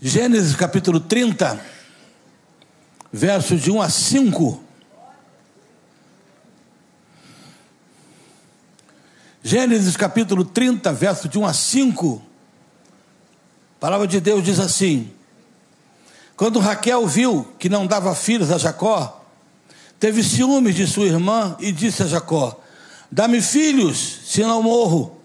Gênesis capítulo 30, versos de 1 a 5. Gênesis capítulo 30, verso de 1 a 5. A palavra de Deus diz assim: Quando Raquel viu que não dava filhos a Jacó, teve ciúmes de sua irmã e disse a Jacó: Dá-me filhos, senão morro.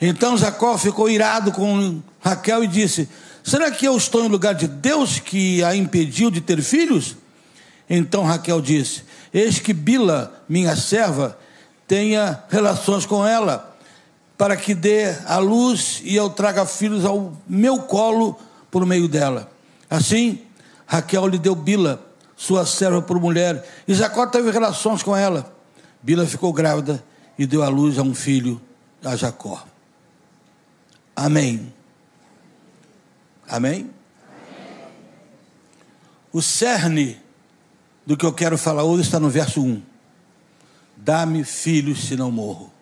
Então Jacó ficou irado com Raquel e disse: Será que eu estou em lugar de Deus que a impediu de ter filhos? Então Raquel disse: Eis que Bila, minha serva, tenha relações com ela, para que dê a luz e eu traga filhos ao meu colo por meio dela. Assim, Raquel lhe deu Bila, sua serva, por mulher, e Jacó teve relações com ela. Bila ficou grávida e deu à luz a um filho, a Jacó. Amém. Amém? O cerne do que eu quero falar hoje está no verso 1. Dá-me filhos, se não morro.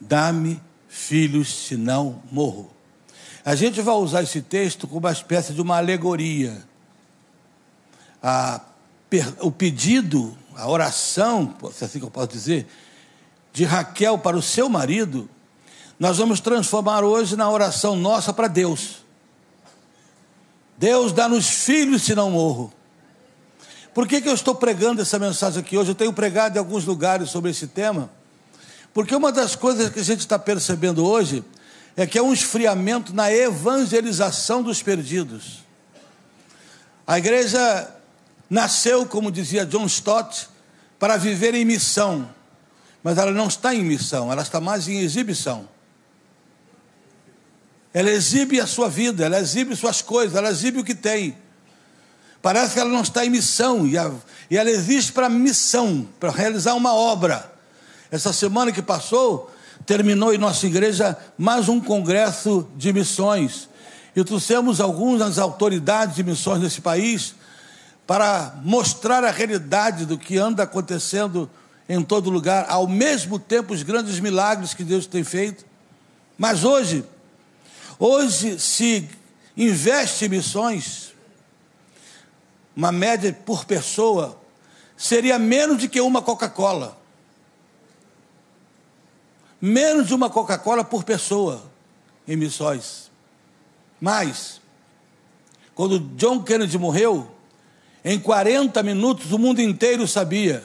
Dá-me filhos, se não morro. A gente vai usar esse texto como uma espécie de uma alegoria. A, o pedido, a oração, se é assim que eu posso dizer, de Raquel para o seu marido nós vamos transformar hoje na oração nossa para Deus. Deus dá-nos filhos se não morro. Por que, que eu estou pregando essa mensagem aqui hoje? Eu tenho pregado em alguns lugares sobre esse tema. Porque uma das coisas que a gente está percebendo hoje é que é um esfriamento na evangelização dos perdidos. A igreja nasceu, como dizia John Stott, para viver em missão, mas ela não está em missão, ela está mais em exibição. Ela exibe a sua vida, ela exibe suas coisas, ela exibe o que tem. Parece que ela não está em missão, e, a, e ela existe para missão, para realizar uma obra. Essa semana que passou, terminou em nossa igreja mais um congresso de missões. E trouxemos algumas autoridades de missões nesse país para mostrar a realidade do que anda acontecendo em todo lugar, ao mesmo tempo os grandes milagres que Deus tem feito. Mas hoje, Hoje se investe em missões, uma média por pessoa seria menos do que uma Coca-Cola. Menos de uma Coca-Cola por pessoa em missões. Mas, quando John Kennedy morreu, em 40 minutos o mundo inteiro sabia.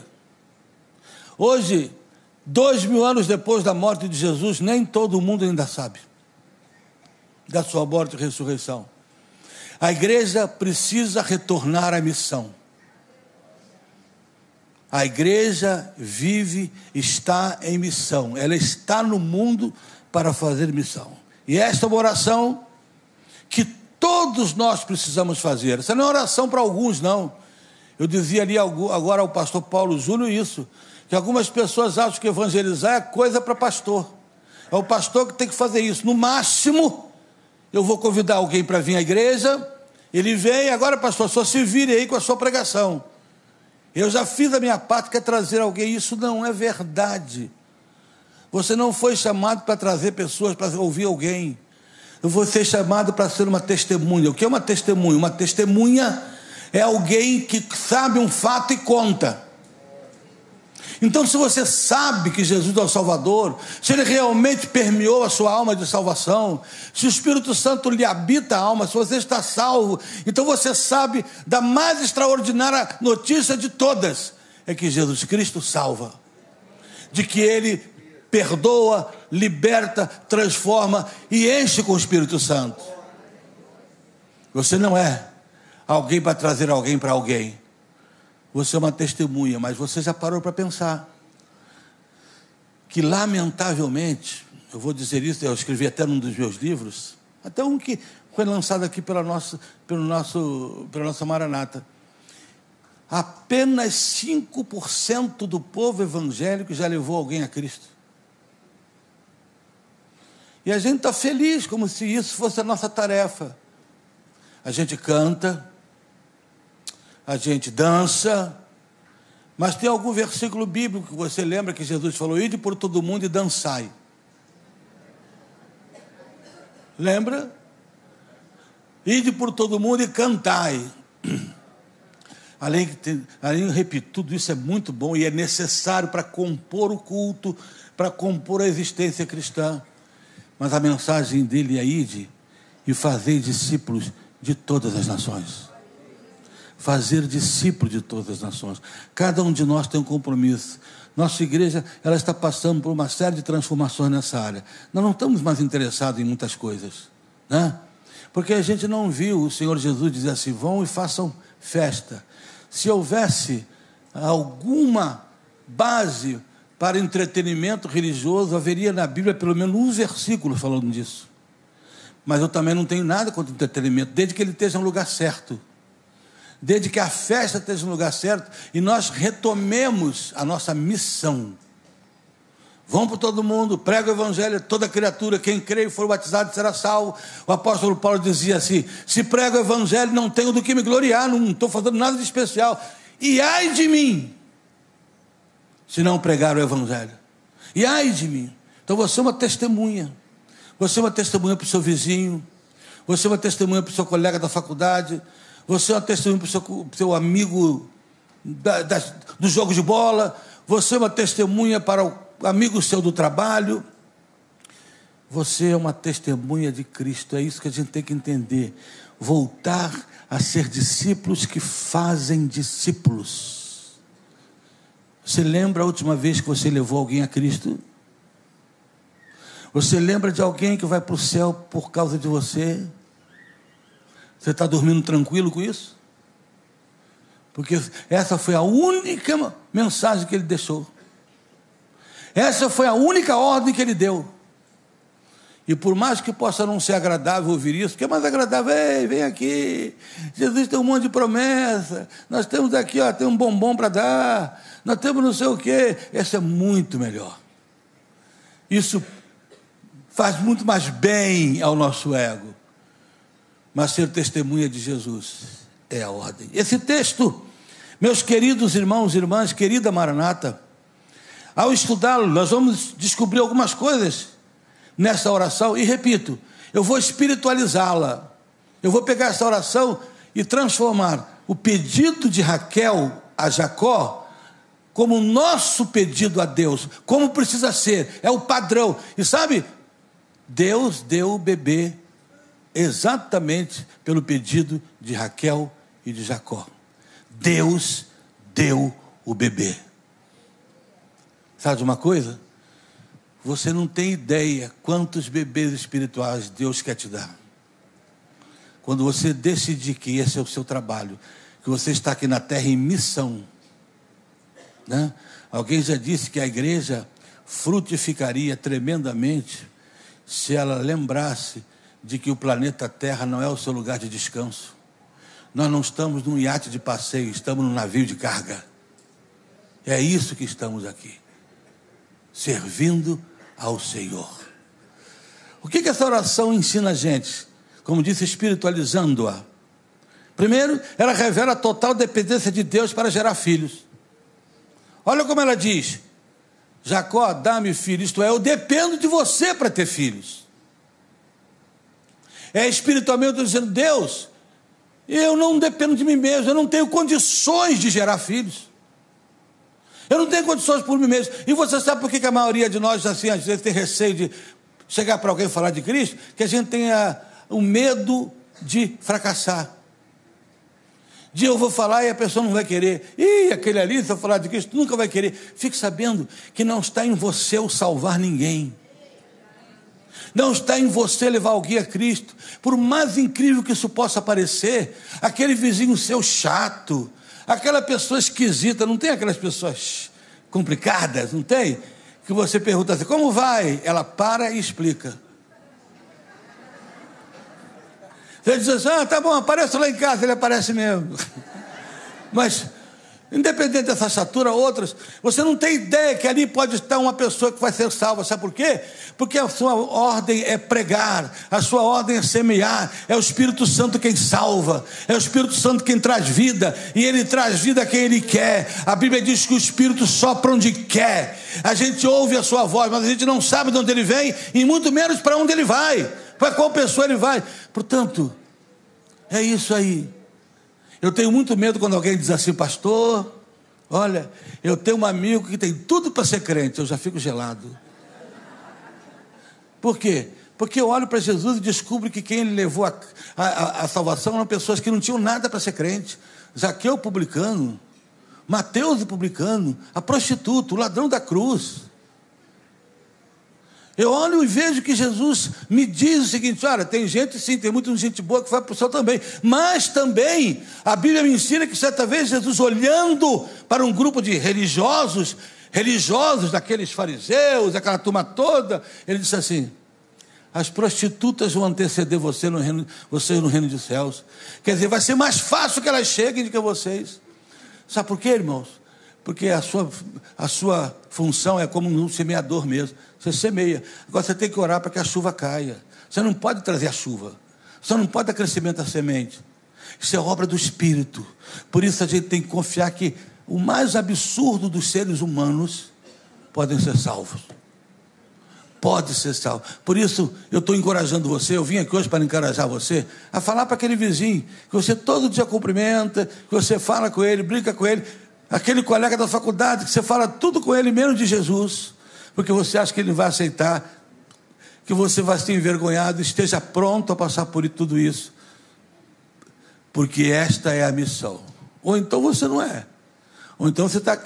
Hoje, dois mil anos depois da morte de Jesus, nem todo mundo ainda sabe da sua morte e ressurreição. A igreja precisa retornar à missão. A igreja vive, está em missão. Ela está no mundo para fazer missão. E esta é uma oração que todos nós precisamos fazer. Essa não é oração para alguns, não. Eu dizia ali agora ao pastor Paulo Júnior isso, que algumas pessoas acham que evangelizar é coisa para pastor. É o pastor que tem que fazer isso. No máximo, eu vou convidar alguém para vir à igreja, ele vem, agora, pastor, só se vire aí com a sua pregação. Eu já fiz a minha parte, que é trazer alguém. Isso não é verdade. Você não foi chamado para trazer pessoas para ouvir alguém. Você foi chamado para ser uma testemunha. O que é uma testemunha? Uma testemunha é alguém que sabe um fato e conta. Então, se você sabe que Jesus é o Salvador, se ele realmente permeou a sua alma de salvação, se o Espírito Santo lhe habita a alma, se você está salvo, então você sabe da mais extraordinária notícia de todas: é que Jesus Cristo salva, de que ele perdoa, liberta, transforma e enche com o Espírito Santo. Você não é alguém para trazer alguém para alguém. Você é uma testemunha, mas você já parou para pensar que, lamentavelmente, eu vou dizer isso, eu escrevi até num dos meus livros, até um que foi lançado aqui pela nossa, pelo nosso, pela nossa Maranata. Apenas 5% do povo evangélico já levou alguém a Cristo. E a gente está feliz, como se isso fosse a nossa tarefa. A gente canta, a gente dança, mas tem algum versículo bíblico que você lembra que Jesus falou: ide por todo mundo e dançai. Lembra? Ide por todo mundo e cantai. Além, de, além, repito, tudo isso é muito bom e é necessário para compor o culto, para compor a existência cristã. Mas a mensagem dele é ide e fazer discípulos de todas as nações. Fazer discípulos de todas as nações. Cada um de nós tem um compromisso. Nossa igreja ela está passando por uma série de transformações nessa área. Nós não estamos mais interessados em muitas coisas, né? Porque a gente não viu o Senhor Jesus dizer assim: vão e façam festa. Se houvesse alguma base para entretenimento religioso, haveria na Bíblia pelo menos um versículo falando disso. Mas eu também não tenho nada contra entretenimento, desde que ele esteja no lugar certo. Desde que a festa esteja no lugar certo e nós retomemos a nossa missão. Vão para todo mundo, prega o evangelho, toda criatura, quem crê e for batizado será salvo. O apóstolo Paulo dizia assim: se prego o evangelho, não tenho do que me gloriar, não estou fazendo nada de especial. E ai de mim, se não pregar o evangelho. E ai de mim. Então você é uma testemunha. Você é uma testemunha para o seu vizinho, você é uma testemunha para o seu colega da faculdade, você é uma testemunha para o seu, seu amigo da, da, do jogo de bola, você é uma testemunha para o amigo seu do trabalho. Você é uma testemunha de Cristo, é isso que a gente tem que entender. Voltar a ser discípulos que fazem discípulos. Você lembra a última vez que você levou alguém a Cristo? Você lembra de alguém que vai para o céu por causa de você? Você está dormindo tranquilo com isso? Porque essa foi a única mensagem que ele deixou. Essa foi a única ordem que ele deu. E por mais que possa não ser agradável ouvir isso, que é mais agradável, Ei, vem aqui, Jesus tem um monte de promessa, nós temos aqui, ó, tem um bombom para dar, nós temos não sei o quê, essa é muito melhor. Isso faz muito mais bem ao nosso ego. Mas ser testemunha de Jesus é a ordem. Esse texto, meus queridos irmãos e irmãs, querida Maranata, ao estudá-lo, nós vamos descobrir algumas coisas nessa oração, e repito, eu vou espiritualizá-la. Eu vou pegar essa oração e transformar o pedido de Raquel a Jacó como nosso pedido a Deus, como precisa ser, é o padrão. E sabe, Deus deu o bebê exatamente pelo pedido de Raquel e de Jacó. Deus deu o bebê. Sabe de uma coisa? Você não tem ideia quantos bebês espirituais Deus quer te dar. Quando você decidir que esse é o seu trabalho, que você está aqui na terra em missão. Né? Alguém já disse que a igreja frutificaria tremendamente se ela lembrasse de que o planeta Terra não é o seu lugar de descanso. Nós não estamos num iate de passeio, estamos num navio de carga. É isso que estamos aqui, servindo ao Senhor. O que, que essa oração ensina a gente? Como disse, espiritualizando-a. Primeiro, ela revela a total dependência de Deus para gerar filhos. Olha como ela diz: Jacó, dá-me filho, isto é, eu dependo de você para ter filhos. É espiritualmente dizendo, Deus, eu não dependo de mim mesmo, eu não tenho condições de gerar filhos. Eu não tenho condições por mim mesmo. E você sabe por que a maioria de nós, assim, às vezes tem receio de chegar para alguém falar de Cristo? Que a gente tenha o medo de fracassar dia eu vou falar e a pessoa não vai querer. Ih, aquele ali, se eu falar de Cristo, nunca vai querer. Fique sabendo que não está em você o salvar ninguém. Não está em você levar alguém a Cristo. Por mais incrível que isso possa parecer, aquele vizinho seu chato, aquela pessoa esquisita, não tem aquelas pessoas complicadas, não tem? Que você pergunta assim, como vai? Ela para e explica. Você diz assim, ah, tá bom, aparece lá em casa, ele aparece mesmo. Mas, independente dessa estatura, outras, você não tem ideia que ali pode estar uma pessoa que vai ser salva. Sabe por quê? Porque a sua ordem é pregar, a sua ordem é semear, é o Espírito Santo quem salva, é o Espírito Santo quem traz vida, e ele traz vida a quem ele quer. A Bíblia diz que o Espírito sopra onde quer. A gente ouve a sua voz, mas a gente não sabe de onde ele vem, e muito menos para onde ele vai para qual pessoa ele vai. Portanto, É isso aí. Eu tenho muito medo quando alguém diz assim, pastor, olha, eu tenho um amigo que tem tudo para ser crente, eu já fico gelado. Por quê? Porque eu olho para Jesus e descubro que quem ele levou a, a, a salvação eram pessoas que não tinham nada para ser crente. Zaqueu publicano, Mateus o publicano, a prostituta, o ladrão da cruz. Eu olho e vejo que Jesus me diz o seguinte: olha, tem gente sim, tem muita gente boa que vai para o céu também, mas também a Bíblia me ensina que certa vez Jesus, olhando para um grupo de religiosos, religiosos daqueles fariseus, aquela turma toda, ele disse assim: as prostitutas vão anteceder você no reino, vocês no reino dos céus. Quer dizer, vai ser mais fácil que elas cheguem do que vocês. Sabe por quê, irmãos? Porque a sua, a sua função é como um semeador mesmo. Você semeia. Agora você tem que orar para que a chuva caia. Você não pode trazer a chuva. Você não pode dar crescimento à semente. Isso é obra do Espírito. Por isso a gente tem que confiar que o mais absurdo dos seres humanos podem ser salvos. Pode ser salvo. Por isso, eu estou encorajando você. Eu vim aqui hoje para encorajar você a falar para aquele vizinho que você todo dia cumprimenta, que você fala com ele, brinca com ele. Aquele colega da faculdade que você fala tudo com ele, menos de Jesus porque você acha que ele vai aceitar, que você vai ser envergonhado, esteja pronto a passar por tudo isso, porque esta é a missão. Ou então você não é, ou então você tá,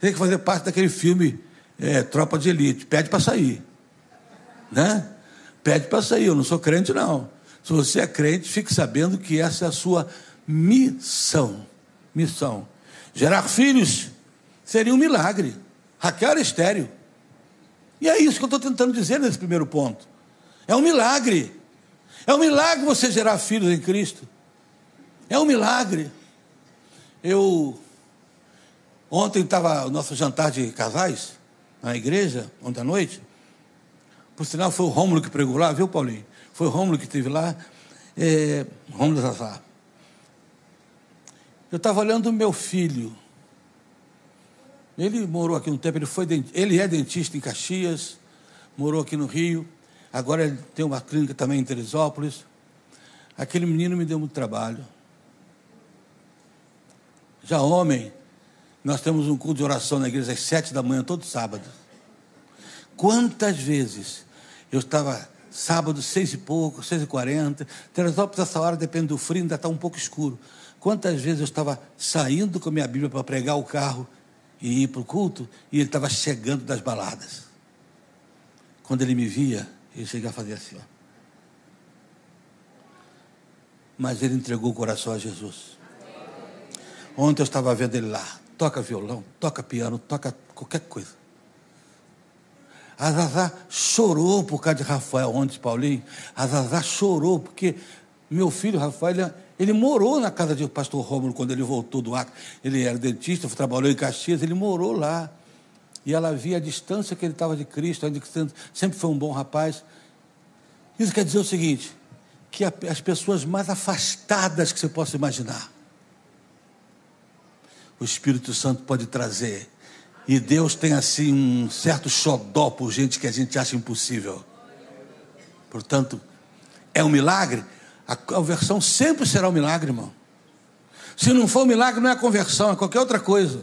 tem que fazer parte daquele filme é, Tropa de Elite, pede para sair, né? Pede para sair, eu não sou crente não. Se você é crente, fique sabendo que essa é a sua missão. Missão. Gerar filhos seria um milagre. Raquel era estéreo. E é isso que eu estou tentando dizer nesse primeiro ponto. É um milagre. É um milagre você gerar filhos em Cristo. É um milagre. Eu ontem estava o nosso jantar de casais na igreja, ontem à noite. Por sinal, foi o Rômulo que pregou lá, viu, Paulinho? Foi o Rômulo que esteve lá. É, Rômulo Zazá. Eu estava olhando o meu filho. Ele morou aqui um tempo, ele, foi, ele é dentista em Caxias, morou aqui no Rio, agora ele tem uma clínica também em Teresópolis. Aquele menino me deu muito trabalho. Já homem, nós temos um culto de oração na igreja às sete da manhã, todo sábado. Quantas vezes eu estava sábado, seis e pouco, seis e quarenta, Teresópolis, essa hora, depende do frio, ainda está um pouco escuro. Quantas vezes eu estava saindo com a minha Bíblia para pregar o carro e ir para o culto, e ele estava chegando das baladas. Quando ele me via, ele chegava a fazer assim. Ó. Mas ele entregou o coração a Jesus. Ontem eu estava vendo ele lá. Toca violão, toca piano, toca qualquer coisa. A Zazá chorou por causa de Rafael ontem, Paulinho. A Zazá chorou porque meu filho Rafael ele morou na casa do pastor Rômulo quando ele voltou do Acre. Ele era dentista, trabalhou em Caxias, ele morou lá. E ela via a distância que ele estava de Cristo, sempre foi um bom rapaz. Isso quer dizer o seguinte: que as pessoas mais afastadas que você possa imaginar, o Espírito Santo pode trazer. E Deus tem assim um certo xodó por gente que a gente acha impossível. Portanto, é um milagre? A conversão sempre será um milagre, irmão. Se não for um milagre, não é conversão, é qualquer outra coisa.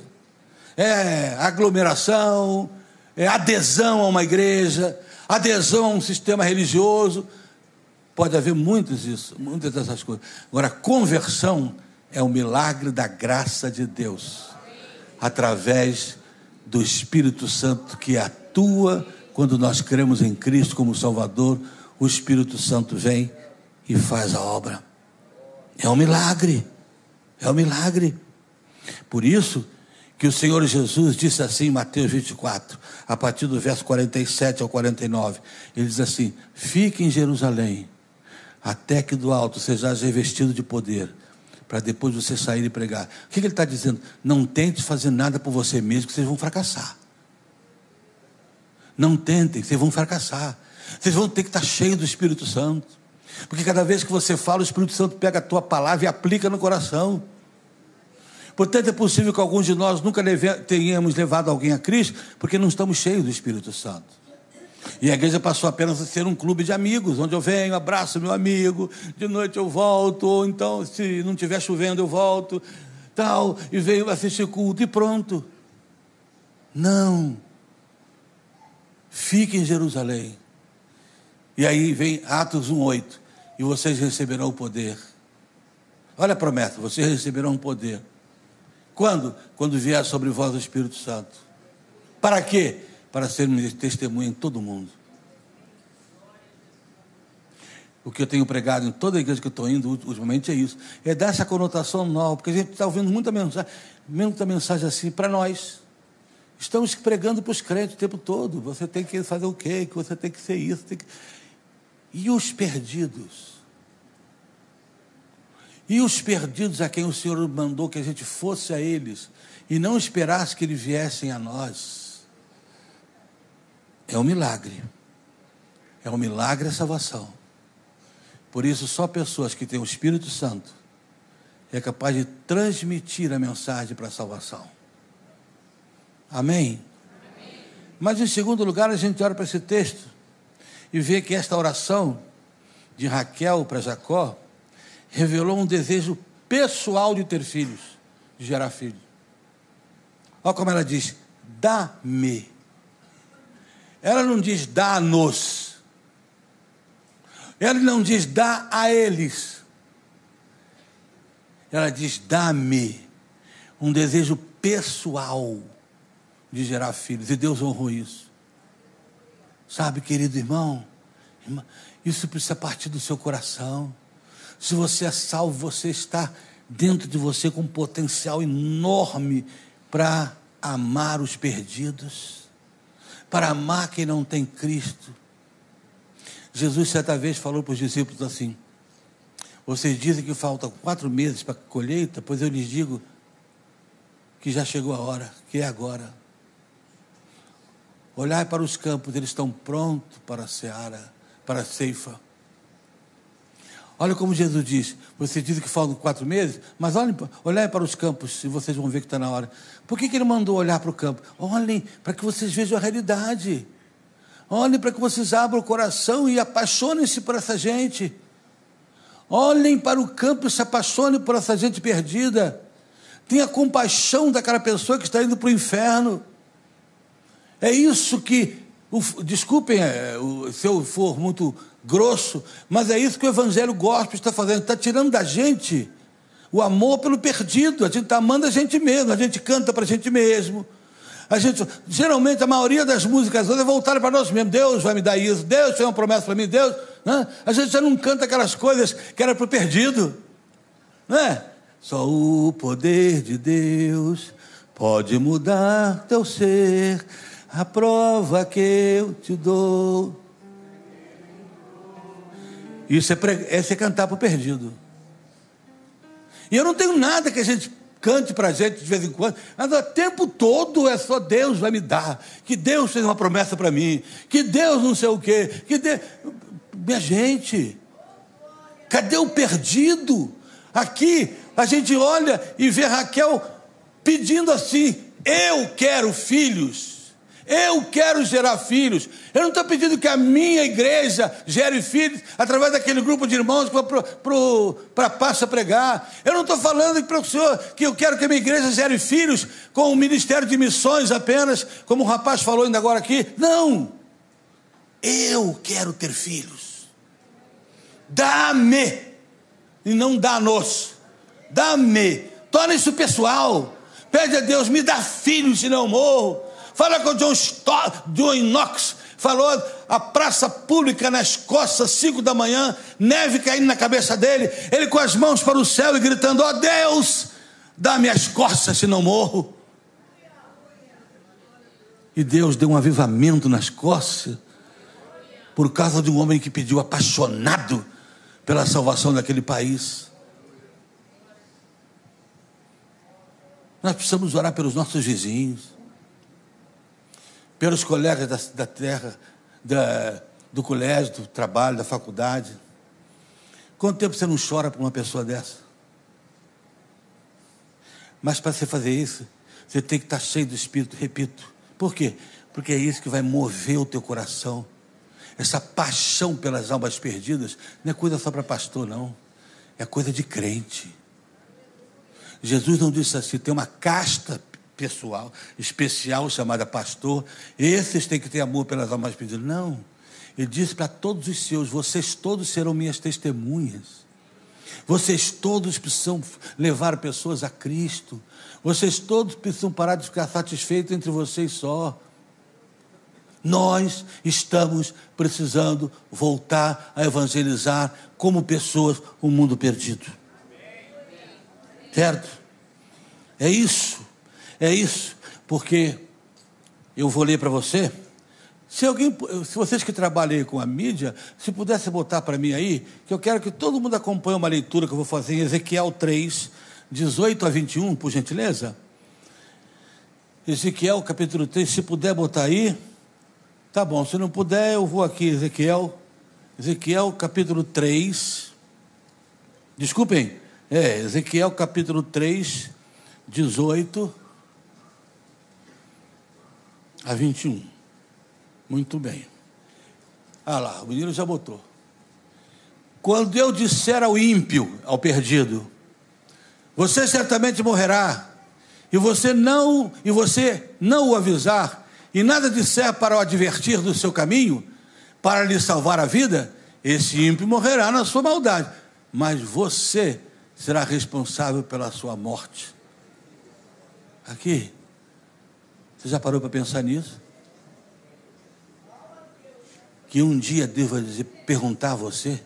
É aglomeração, é adesão a uma igreja, adesão a um sistema religioso. Pode haver muitas isso, muitas dessas coisas. Agora, conversão é o milagre da graça de Deus, através do Espírito Santo que atua quando nós cremos em Cristo como Salvador. O Espírito Santo vem e faz a obra. É um milagre. É um milagre. Por isso que o Senhor Jesus disse assim em Mateus 24, a partir do verso 47 ao 49. Ele diz assim: Fique em Jerusalém, até que do alto seja revestido de poder, para depois você sair e pregar. O que, que ele está dizendo? Não tente fazer nada por você mesmo, que vocês vão fracassar. Não tentem, vocês vão fracassar. Vocês vão ter que estar cheios do Espírito Santo. Porque cada vez que você fala, o Espírito Santo pega a tua palavra e aplica no coração. Portanto, é possível que alguns de nós nunca leve, tenhamos levado alguém a Cristo, porque não estamos cheios do Espírito Santo. E a igreja passou apenas a ser um clube de amigos, onde eu venho, abraço meu amigo, de noite eu volto, ou então, se não estiver chovendo, eu volto, tal, e venho assistir culto e pronto. Não. Fique em Jerusalém. E aí vem Atos 1,8. Vocês receberão o poder. Olha a promessa: vocês receberão o poder. Quando? Quando vier sobre vós o Espírito Santo. Para quê? Para sermos testemunha em todo mundo. O que eu tenho pregado em toda a igreja que eu estou indo ultimamente é isso. É dar essa conotação nova, porque a gente está ouvindo muita mensagem, muita mensagem assim para nós. Estamos pregando para os crentes o tempo todo. Você tem que fazer o quê? Que você tem que ser isso. Que... E os perdidos? E os perdidos a quem o Senhor mandou que a gente fosse a eles e não esperasse que eles viessem a nós? É um milagre. É um milagre a salvação. Por isso, só pessoas que têm o Espírito Santo é capaz de transmitir a mensagem para a salvação. Amém? Amém? Mas em segundo lugar, a gente olha para esse texto e vê que esta oração de Raquel para Jacó revelou um desejo pessoal de ter filhos, de gerar filhos. Olha como ela diz: dá-me. Ela não diz dá-nos. Ela não diz dá a eles. Ela diz dá-me. Um desejo pessoal de gerar filhos. E Deus honrou isso. Sabe, querido irmão, isso precisa partir do seu coração. Se você é salvo, você está dentro de você com um potencial enorme para amar os perdidos, para amar quem não tem Cristo. Jesus certa vez falou para os discípulos assim: Vocês dizem que faltam quatro meses para a colheita, pois eu lhes digo que já chegou a hora, que é agora. Olhai para os campos, eles estão prontos para a seara, para a ceifa. Olha como Jesus diz: você diz que faltam quatro meses, mas olhem, olhem para os campos e vocês vão ver que está na hora. Por que, que ele mandou olhar para o campo? Olhem para que vocês vejam a realidade. Olhem para que vocês abram o coração e apaixonem-se por essa gente. Olhem para o campo e se apaixonem por essa gente perdida. Tenha compaixão daquela pessoa que está indo para o inferno. É isso que, o, desculpem é, o, se eu for muito grosso, mas é isso que o Evangelho gospel está fazendo, está tirando da gente o amor pelo perdido, a gente está amando a gente mesmo, a gente canta para a gente mesmo. A gente, geralmente, a maioria das músicas hoje é voltada para nós mesmos. Deus vai me dar isso, Deus tem uma promessa para mim, Deus. Né? A gente já não canta aquelas coisas que era para o perdido. Né? Só o poder de Deus pode mudar teu ser a prova que eu te dou. Isso é, pre... é cantar para o perdido. E eu não tenho nada que a gente cante para a gente de vez em quando, mas o tempo todo é só Deus vai me dar, que Deus fez uma promessa para mim, que Deus não sei o quê, que Deus... Minha gente, cadê o perdido? Aqui a gente olha e vê Raquel pedindo assim: eu quero filhos. Eu quero gerar filhos. Eu não estou pedindo que a minha igreja gere filhos através daquele grupo de irmãos que vou para a pasta pregar. Eu não estou falando para o senhor que eu quero que a minha igreja gere filhos com o ministério de missões apenas, como o rapaz falou ainda agora aqui. Não. Eu quero ter filhos. Dá-me. E não dá-nos. Dá-me. Torna isso pessoal. Pede a Deus, me dá filhos, senão eu morro. Fala com o John, Stott, John Knox, falou a praça pública na Escócia, cinco da manhã, neve caindo na cabeça dele, ele com as mãos para o céu e gritando: Ó oh, Deus, dá-me as costas, se não morro. E Deus deu um avivamento na Escócia, por causa de um homem que pediu apaixonado pela salvação daquele país. Nós precisamos orar pelos nossos vizinhos pelos colegas da, da terra, da, do colégio, do trabalho, da faculdade. Quanto tempo você não chora por uma pessoa dessa? Mas para você fazer isso, você tem que estar cheio do Espírito, repito. Por quê? Porque é isso que vai mover o teu coração. essa paixão pelas almas perdidas, não é coisa só para pastor, não. É coisa de crente. Jesus não disse assim, tem uma casta pessoal, especial, chamada pastor, esses têm que ter amor pelas almas perdidas. Não. Ele disse para todos os seus: vocês todos serão minhas testemunhas. Vocês todos precisam levar pessoas a Cristo. Vocês todos precisam parar de ficar satisfeitos entre vocês só. Nós estamos precisando voltar a evangelizar como pessoas o mundo perdido. Certo? É isso. É isso. Porque eu vou ler para você se alguém, se vocês que trabalham com a mídia, se pudesse botar para mim aí, que eu quero que todo mundo acompanhe uma leitura que eu vou fazer em Ezequiel 3, 18 a 21, por gentileza. Ezequiel capítulo 3, se puder botar aí, tá bom. Se não puder, eu vou aqui, Ezequiel, Ezequiel capítulo 3. Desculpem, é, Ezequiel capítulo 3, 18 a 21. Muito bem. Ah lá, o menino já botou. Quando eu disser ao ímpio, ao perdido, você certamente morrerá, e você não, e você não o avisar, e nada disser para o advertir do seu caminho, para lhe salvar a vida, esse ímpio morrerá na sua maldade, mas você será responsável pela sua morte. Aqui, você já parou para pensar nisso? que um dia deva perguntar a você: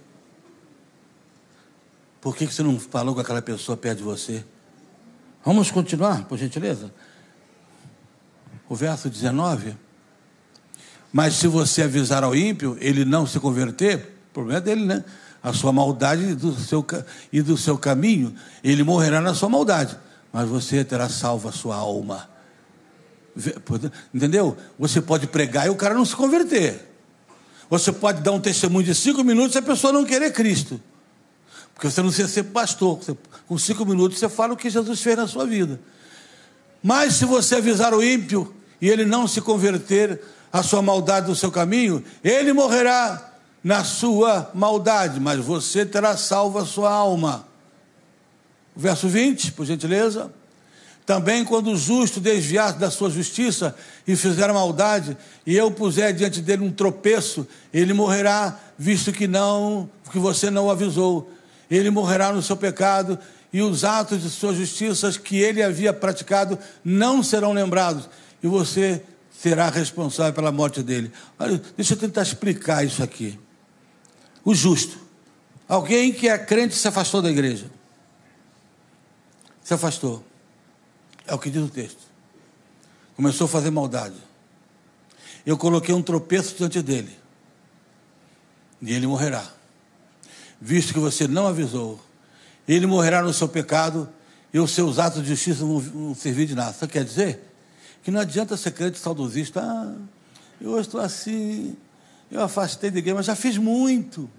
por que você não falou com aquela pessoa perto de você? Vamos continuar, por gentileza? O verso 19. Mas se você avisar ao ímpio, ele não se converter, o problema é dele, né? A sua maldade do seu, e do seu caminho, ele morrerá na sua maldade, mas você terá salvo a sua alma. Entendeu? Você pode pregar e o cara não se converter. Você pode dar um testemunho de cinco minutos e a pessoa não querer Cristo. Porque você não precisa ser pastor. Você, com cinco minutos você fala o que Jesus fez na sua vida. Mas se você avisar o ímpio e ele não se converter à sua maldade do seu caminho, ele morrerá na sua maldade, mas você terá salvo a sua alma. Verso 20, por gentileza. Também quando o justo desviar da sua justiça e fizer maldade, e eu puser diante dele um tropeço, ele morrerá, visto que não, que você não o avisou. Ele morrerá no seu pecado, e os atos de suas justiças que ele havia praticado não serão lembrados, e você será responsável pela morte dele. Olha, deixa eu tentar explicar isso aqui. O justo, alguém que é crente se afastou da igreja. Se afastou é o que diz o texto. Começou a fazer maldade. Eu coloquei um tropeço diante dele. E ele morrerá. Visto que você não avisou, ele morrerá no seu pecado e os seus atos de justiça não vão servir de nada. Isso quer dizer que não adianta ser crente saudosista. Ah, eu estou assim, eu afastei de igreja, mas já fiz muito.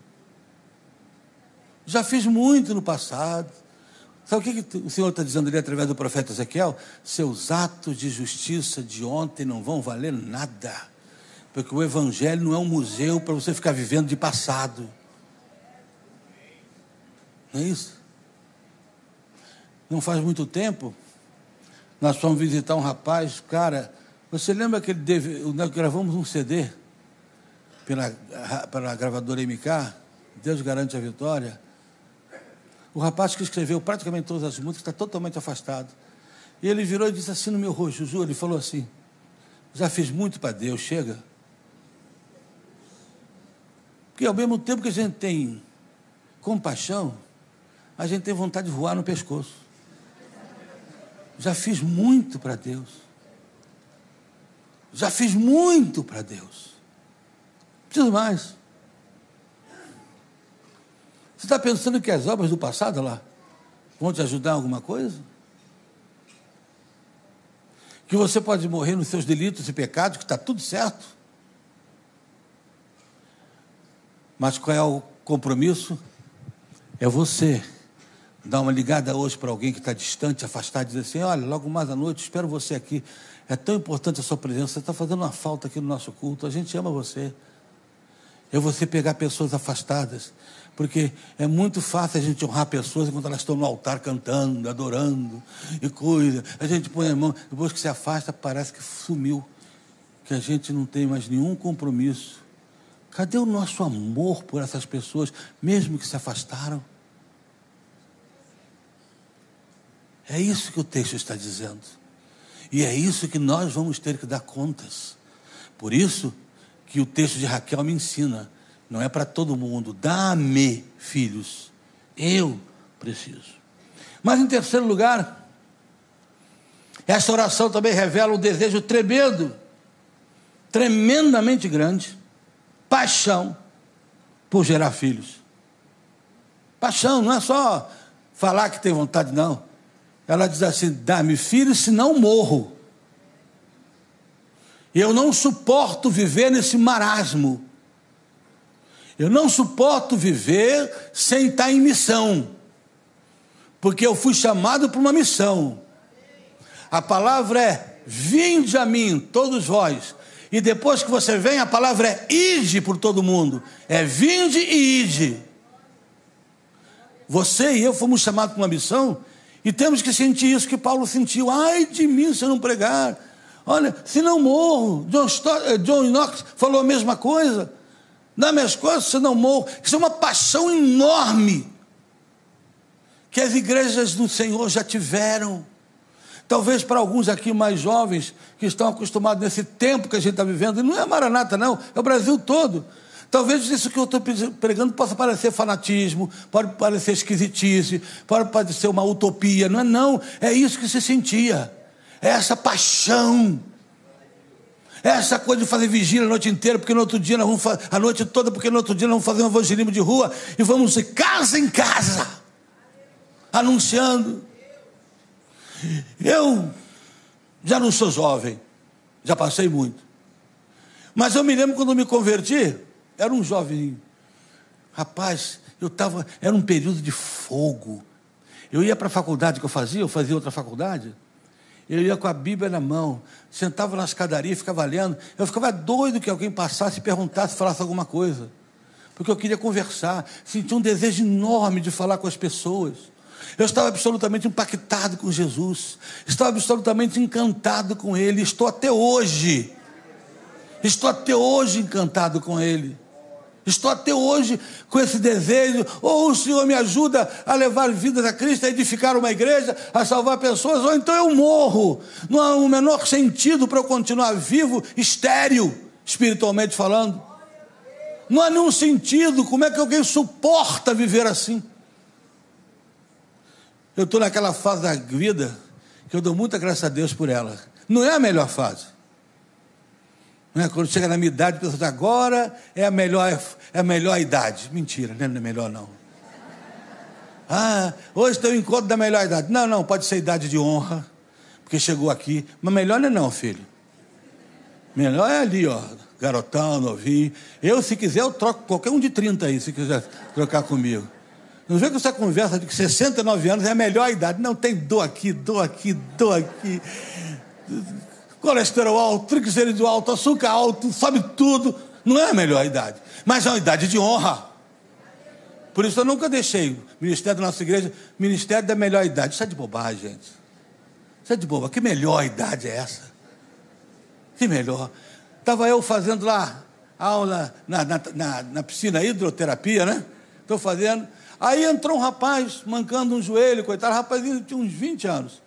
Já fiz muito no passado. Sabe o que, que o Senhor está dizendo ali através do profeta Ezequiel? Seus atos de justiça de ontem não vão valer nada. Porque o Evangelho não é um museu para você ficar vivendo de passado. Não é isso? Não faz muito tempo, nós fomos visitar um rapaz, cara, você lembra que ele nós gravamos um CD pela, pela gravadora MK, Deus garante a vitória. O rapaz que escreveu praticamente todas as músicas está totalmente afastado. E ele virou e disse assim no meu rosto, Juju, ele falou assim, já fiz muito para Deus, chega. Porque ao mesmo tempo que a gente tem compaixão, a gente tem vontade de voar no pescoço. Já fiz muito para Deus. Já fiz muito para Deus. Preciso mais. Você está pensando que as obras do passado lá vão te ajudar em alguma coisa? Que você pode morrer nos seus delitos e pecados, que está tudo certo. Mas qual é o compromisso? É você dar uma ligada hoje para alguém que está distante, afastado, e dizer assim: olha, logo mais à noite, espero você aqui. É tão importante a sua presença, você está fazendo uma falta aqui no nosso culto, a gente ama você. É você pegar pessoas afastadas. Porque é muito fácil a gente honrar pessoas enquanto elas estão no altar cantando, adorando e coisa. A gente põe a mão, depois que se afasta, parece que sumiu. Que a gente não tem mais nenhum compromisso. Cadê o nosso amor por essas pessoas, mesmo que se afastaram? É isso que o texto está dizendo. E é isso que nós vamos ter que dar contas. Por isso que o texto de Raquel me ensina, não é para todo mundo, dá-me filhos. Eu preciso. Mas em terceiro lugar, essa oração também revela um desejo tremendo, tremendamente grande, paixão por gerar filhos. Paixão, não é só falar que tem vontade, não. Ela diz assim: dá-me filhos, senão morro. Eu não suporto viver nesse marasmo. Eu não suporto viver sem estar em missão. Porque eu fui chamado para uma missão. A palavra é: vinde a mim, todos vós. E depois que você vem, a palavra é ide por todo mundo. É vinde e ide. Você e eu fomos chamados para uma missão e temos que sentir isso que Paulo sentiu. Ai de mim se eu não pregar. Olha, se não morro. John, eh, John Knox falou a mesma coisa. Dá minhas coisas, se não morro. Isso é uma paixão enorme que as igrejas do Senhor já tiveram. Talvez para alguns aqui mais jovens que estão acostumados nesse tempo que a gente está vivendo, e não é Maranata, não, é o Brasil todo. Talvez isso que eu estou pregando possa parecer fanatismo, pode parecer esquisitice, pode parecer uma utopia. Não é não, é isso que se sentia. É essa paixão. É essa coisa de fazer vigília a noite inteira, porque no outro dia nós vamos fazer, a noite toda, porque no outro dia nós vamos fazer um evangelismo de rua e vamos de casa em casa, anunciando. Eu já não sou jovem, já passei muito. Mas eu me lembro quando me converti, era um jovem. Rapaz, eu estava. Era um período de fogo. Eu ia para a faculdade que eu fazia, eu fazia outra faculdade. Eu ia com a Bíblia na mão, sentava na escadaria, ficava lendo. Eu ficava doido que alguém passasse, perguntasse, falasse alguma coisa. Porque eu queria conversar, sentia um desejo enorme de falar com as pessoas. Eu estava absolutamente impactado com Jesus, estava absolutamente encantado com Ele, estou até hoje, estou até hoje encantado com Ele. Estou até hoje com esse desejo. Ou o Senhor me ajuda a levar vidas a Cristo, a edificar uma igreja, a salvar pessoas, ou então eu morro. Não há o menor sentido para eu continuar vivo, estéril, espiritualmente falando. Não há nenhum sentido. Como é que alguém suporta viver assim? Eu estou naquela fase da vida que eu dou muita graça a Deus por ela. Não é a melhor fase. Né? Quando chega na minha idade, pensa, agora é a melhor, é a melhor idade. Mentira, né? não é melhor não. Ah, hoje tem o encontro da melhor idade. Não, não, pode ser idade de honra, porque chegou aqui. Mas melhor não é não, filho. Melhor é ali, ó, garotão, novinho. Eu, se quiser, eu troco qualquer um de 30 aí, se quiser trocar comigo. Não vê que essa conversa de que 69 anos é a melhor idade. Não, tem dor aqui, dor aqui, dor aqui colesterol alto, triglicérido alto, açúcar alto, sabe tudo. Não é a melhor idade, mas é uma idade de honra. Por isso eu nunca deixei o ministério da nossa igreja, ministério da melhor idade. Isso é de bobagem, gente. Isso é de boba. Que melhor idade é essa? Que melhor. Estava eu fazendo lá aula na, na, na, na piscina hidroterapia, né? Estou fazendo. Aí entrou um rapaz mancando um joelho, coitado, rapazinho tinha uns 20 anos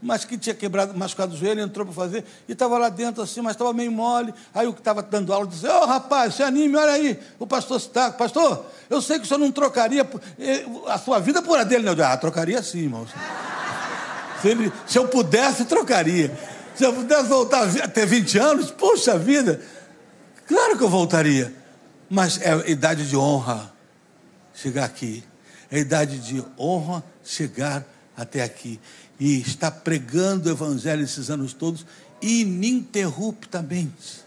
mas que tinha quebrado, machucado o joelho, entrou para fazer, e estava lá dentro assim, mas estava meio mole. Aí o que estava dando aula disse: Ô oh, rapaz, se anime, olha aí, o pastor está, pastor, eu sei que o senhor não trocaria eh, a sua vida por a dele, não. Ah, trocaria sim, irmãos. Se, ele, se eu pudesse, trocaria. Se eu pudesse voltar a ter 20 anos, puxa vida, claro que eu voltaria. Mas é idade de honra chegar aqui. É idade de honra chegar até aqui e está pregando o Evangelho esses anos todos ininterruptamente,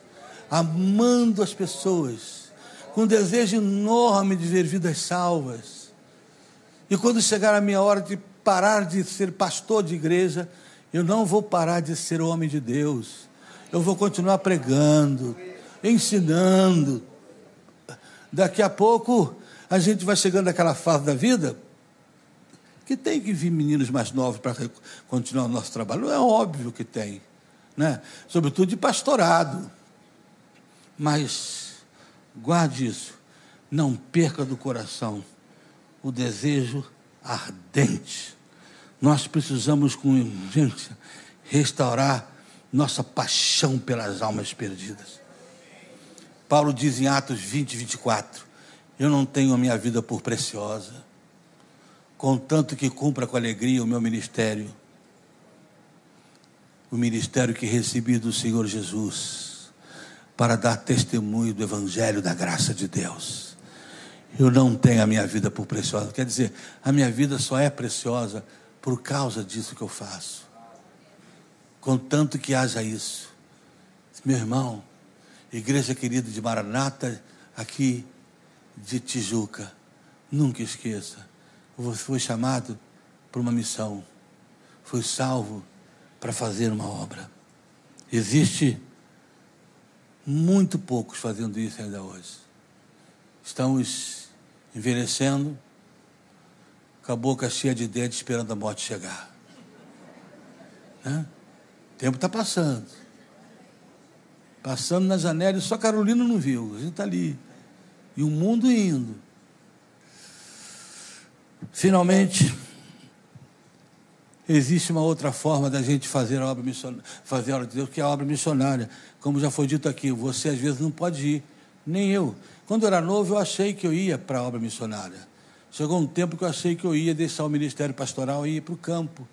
amando as pessoas, com desejo enorme de ver vidas salvas. E quando chegar a minha hora de parar de ser pastor de igreja, eu não vou parar de ser homem de Deus. Eu vou continuar pregando, ensinando, Daqui a pouco a gente vai chegando naquela fase da vida que tem que vir meninos mais novos para continuar o nosso trabalho. É óbvio que tem, né? Sobretudo de pastorado. Mas guarde isso. Não perca do coração o desejo ardente. Nós precisamos com urgência restaurar nossa paixão pelas almas perdidas. Paulo diz em Atos 20, 24: Eu não tenho a minha vida por preciosa, contanto que cumpra com alegria o meu ministério, o ministério que recebi do Senhor Jesus, para dar testemunho do Evangelho da graça de Deus. Eu não tenho a minha vida por preciosa, quer dizer, a minha vida só é preciosa por causa disso que eu faço, contanto que haja isso. Meu irmão, Igreja querida de Maranata, aqui de Tijuca. Nunca esqueça. Foi chamado para uma missão. Foi salvo para fazer uma obra. Existe muito poucos fazendo isso ainda hoje. Estamos envelhecendo, com a boca cheia de dentes, esperando a morte chegar. Né? O tempo está passando. Passando na janela e só Carolina não viu. A gente está ali. E o mundo indo. Finalmente, existe uma outra forma da gente fazer a obra missionária, fazer a obra de Deus, que é a obra missionária. Como já foi dito aqui, você às vezes não pode ir, nem eu. Quando eu era novo, eu achei que eu ia para a obra missionária. Chegou um tempo que eu achei que eu ia deixar o ministério pastoral e ir para o campo.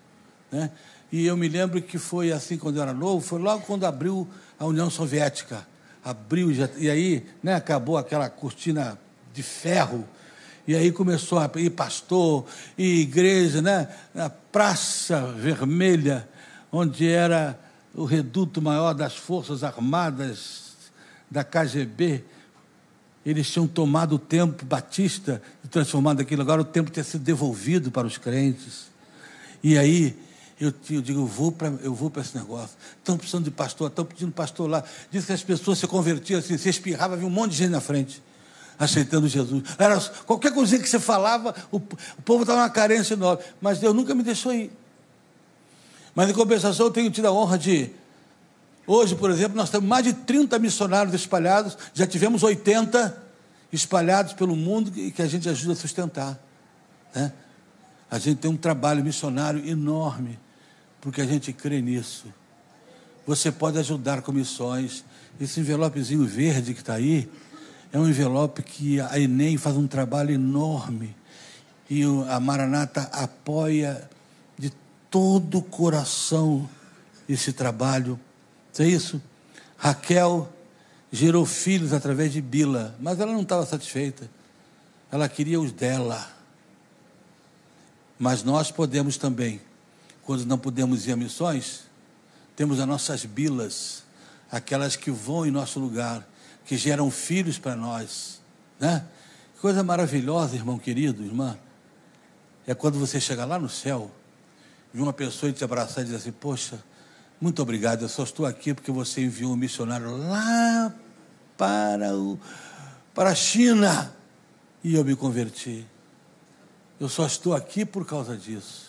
Né? E eu me lembro que foi assim quando eu era novo, foi logo quando abriu a União Soviética. Abriu, e aí né, acabou aquela cortina de ferro. E aí começou a ir pastor e igreja, né? A Praça Vermelha, onde era o reduto maior das Forças Armadas da KGB. Eles tinham tomado o templo batista e transformado aquilo. Agora o templo tinha sido devolvido para os crentes. E aí eu, eu digo, eu vou para eu vou para esse negócio. Estão precisando de pastor, estão pedindo pastor lá. Diz que as pessoas se convertiam assim, se espirrava, havia um monte de gente na frente, aceitando Jesus. Era, qualquer coisinha que você falava, o, o povo estava numa carência enorme. Mas Deus nunca me deixou ir. Mas em compensação, eu tenho tido a honra de. Hoje, por exemplo, nós temos mais de 30 missionários espalhados, já tivemos 80 espalhados pelo mundo e que a gente ajuda a sustentar. Né? A gente tem um trabalho missionário enorme porque a gente crê nisso. Você pode ajudar com missões. Esse envelopezinho verde que está aí é um envelope que a Enem faz um trabalho enorme. E a Maranata apoia de todo o coração esse trabalho. É isso? Raquel gerou filhos através de Bila, mas ela não estava satisfeita. Ela queria os dela. Mas nós podemos também quando não podemos ir a missões, temos as nossas bilas, aquelas que vão em nosso lugar, que geram filhos para nós, né? Coisa maravilhosa, irmão querido, irmã, é quando você chega lá no céu, e uma pessoa te abraçar e dizer assim: Poxa, muito obrigado, eu só estou aqui porque você enviou um missionário lá para, o, para a China e eu me converti. Eu só estou aqui por causa disso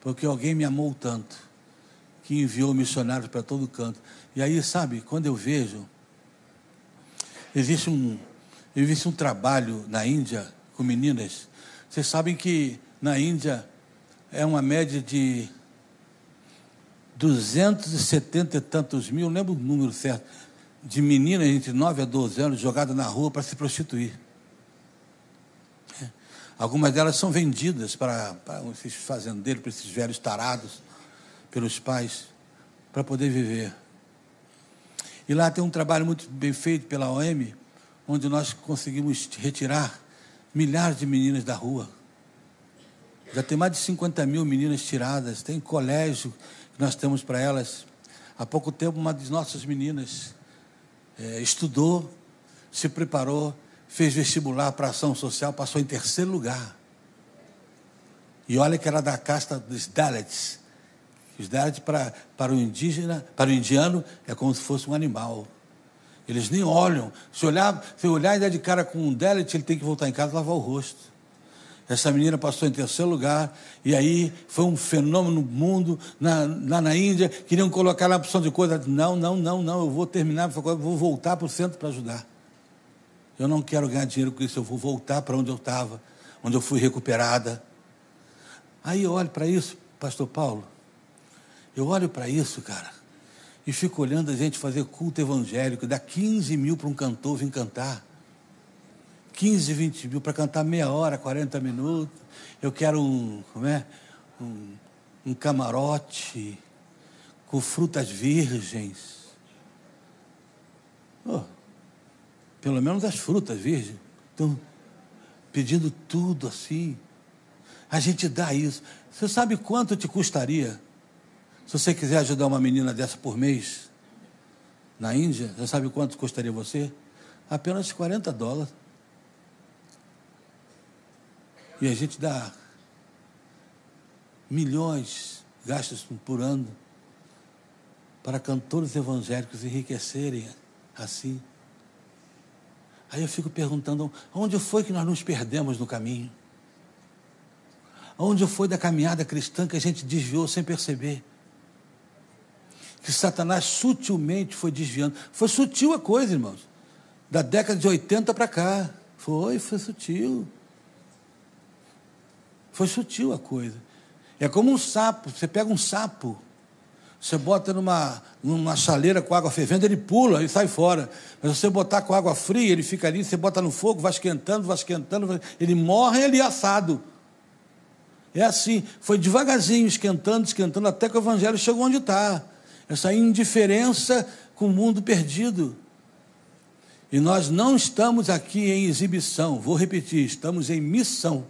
porque alguém me amou tanto, que enviou missionários para todo canto. E aí, sabe, quando eu vejo, existe um, existe um trabalho na Índia com meninas. Vocês sabem que na Índia é uma média de 270 e tantos mil, lembro o número certo, de meninas entre 9 a 12 anos jogadas na rua para se prostituir. Algumas delas são vendidas para, para esses fazendeiros, para esses velhos tarados, pelos pais, para poder viver. E lá tem um trabalho muito bem feito pela OM, onde nós conseguimos retirar milhares de meninas da rua. Já tem mais de 50 mil meninas tiradas, tem colégio que nós temos para elas. Há pouco tempo, uma das nossas meninas é, estudou, se preparou fez vestibular para ação social, passou em terceiro lugar. E olha que era da casta dos Dalits. Dalits para, para o indígena, para o indiano, é como se fosse um animal. Eles nem olham. Se olhar, se olhar e der de cara com um délit, ele tem que voltar em casa e lavar o rosto. Essa menina passou em terceiro lugar, e aí foi um fenômeno no mundo, na, lá na Índia, queriam colocar lá a opção de coisa. Não, não, não, não, eu vou terminar, vou voltar para o centro para ajudar. Eu não quero ganhar dinheiro com isso, eu vou voltar para onde eu estava, onde eu fui recuperada. Aí eu olho para isso, pastor Paulo, eu olho para isso, cara, e fico olhando a gente fazer culto evangélico, dá 15 mil para um cantor vir cantar. 15, 20 mil para cantar meia hora, 40 minutos. Eu quero um, como é? Um, um camarote com frutas virgens. Oh, pelo menos as frutas virgens. Estão pedindo tudo assim. A gente dá isso. Você sabe quanto te custaria se você quiser ajudar uma menina dessa por mês na Índia? Você sabe quanto custaria você? Apenas 40 dólares. E a gente dá milhões gastos por ano para cantores evangélicos enriquecerem assim. Aí eu fico perguntando, onde foi que nós nos perdemos no caminho? Onde foi da caminhada cristã que a gente desviou sem perceber? Que Satanás sutilmente foi desviando. Foi sutil a coisa, irmãos. Da década de 80 para cá. Foi, foi sutil. Foi sutil a coisa. É como um sapo. Você pega um sapo, você bota numa, numa chaleira com água fervendo, ele pula e sai fora. Mas você botar com água fria, ele fica ali, você bota no fogo, vai esquentando, vai esquentando, ele morre ali assado. É assim, foi devagarzinho, esquentando, esquentando, até que o evangelho chegou onde está. Essa indiferença com o mundo perdido. E nós não estamos aqui em exibição, vou repetir, estamos em missão.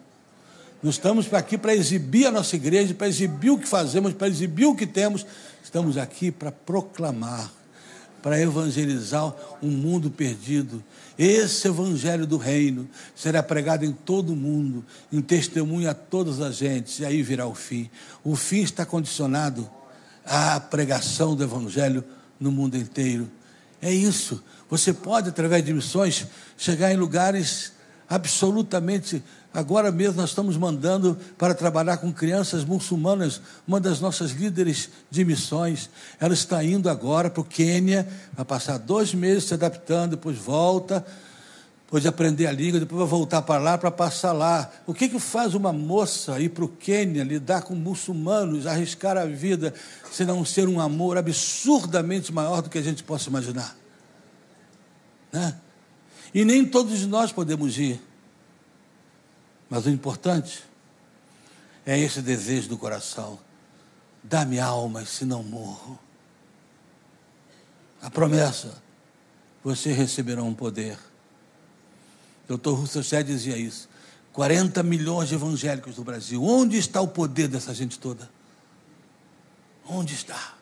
Nós estamos aqui para exibir a nossa igreja, para exibir o que fazemos, para exibir o que temos. Estamos aqui para proclamar, para evangelizar um mundo perdido. Esse evangelho do reino será pregado em todo o mundo, em testemunho a todas as gentes, e aí virá o fim. O fim está condicionado à pregação do evangelho no mundo inteiro. É isso. Você pode, através de missões, chegar em lugares absolutamente Agora mesmo nós estamos mandando para trabalhar com crianças muçulmanas, uma das nossas líderes de missões. Ela está indo agora para o Quênia, vai passar dois meses se adaptando, depois volta, depois de aprender a língua, depois vai voltar para lá para passar lá. O que, que faz uma moça ir para o Quênia, lidar com muçulmanos, arriscar a vida, se não ser um amor absurdamente maior do que a gente possa imaginar? Né? E nem todos nós podemos ir. Mas o importante é esse desejo do coração. Dá-me alma, se não morro. A promessa, você receberá um poder. Doutor Russell Shedd dizia isso. 40 milhões de evangélicos do Brasil. Onde está o poder dessa gente toda? Onde está?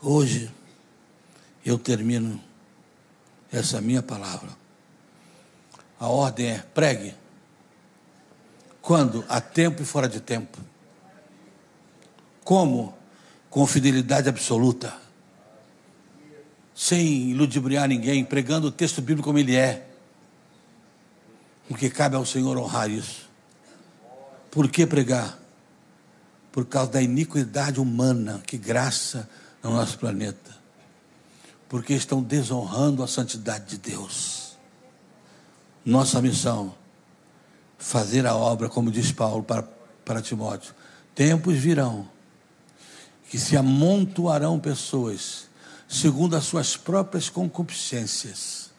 Hoje, eu termino essa minha palavra a ordem é pregue. Quando? A tempo e fora de tempo. Como? Com fidelidade absoluta. Sem ludibriar ninguém, pregando o texto bíblico como ele é. Porque cabe ao Senhor honrar isso. Por que pregar? Por causa da iniquidade humana que graça no nosso planeta. Porque estão desonrando a santidade de Deus nossa missão, fazer a obra, como diz Paulo para, para Timóteo. Tempos virão que se amontoarão pessoas segundo as suas próprias concupiscências,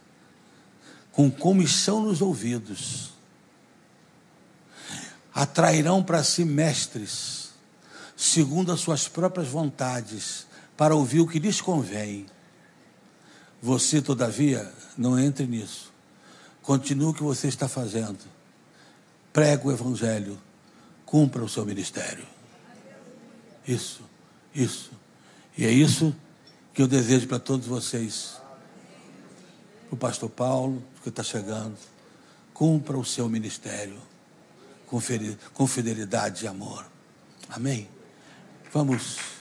com comissão nos ouvidos, atrairão para si mestres, segundo as suas próprias vontades, para ouvir o que lhes convém. Você, todavia, não entre nisso. Continue o que você está fazendo. Prega o Evangelho. Cumpra o seu ministério. Isso, isso. E é isso que eu desejo para todos vocês. Para o pastor Paulo, que está chegando. Cumpra o seu ministério com fidelidade e amor. Amém? Vamos.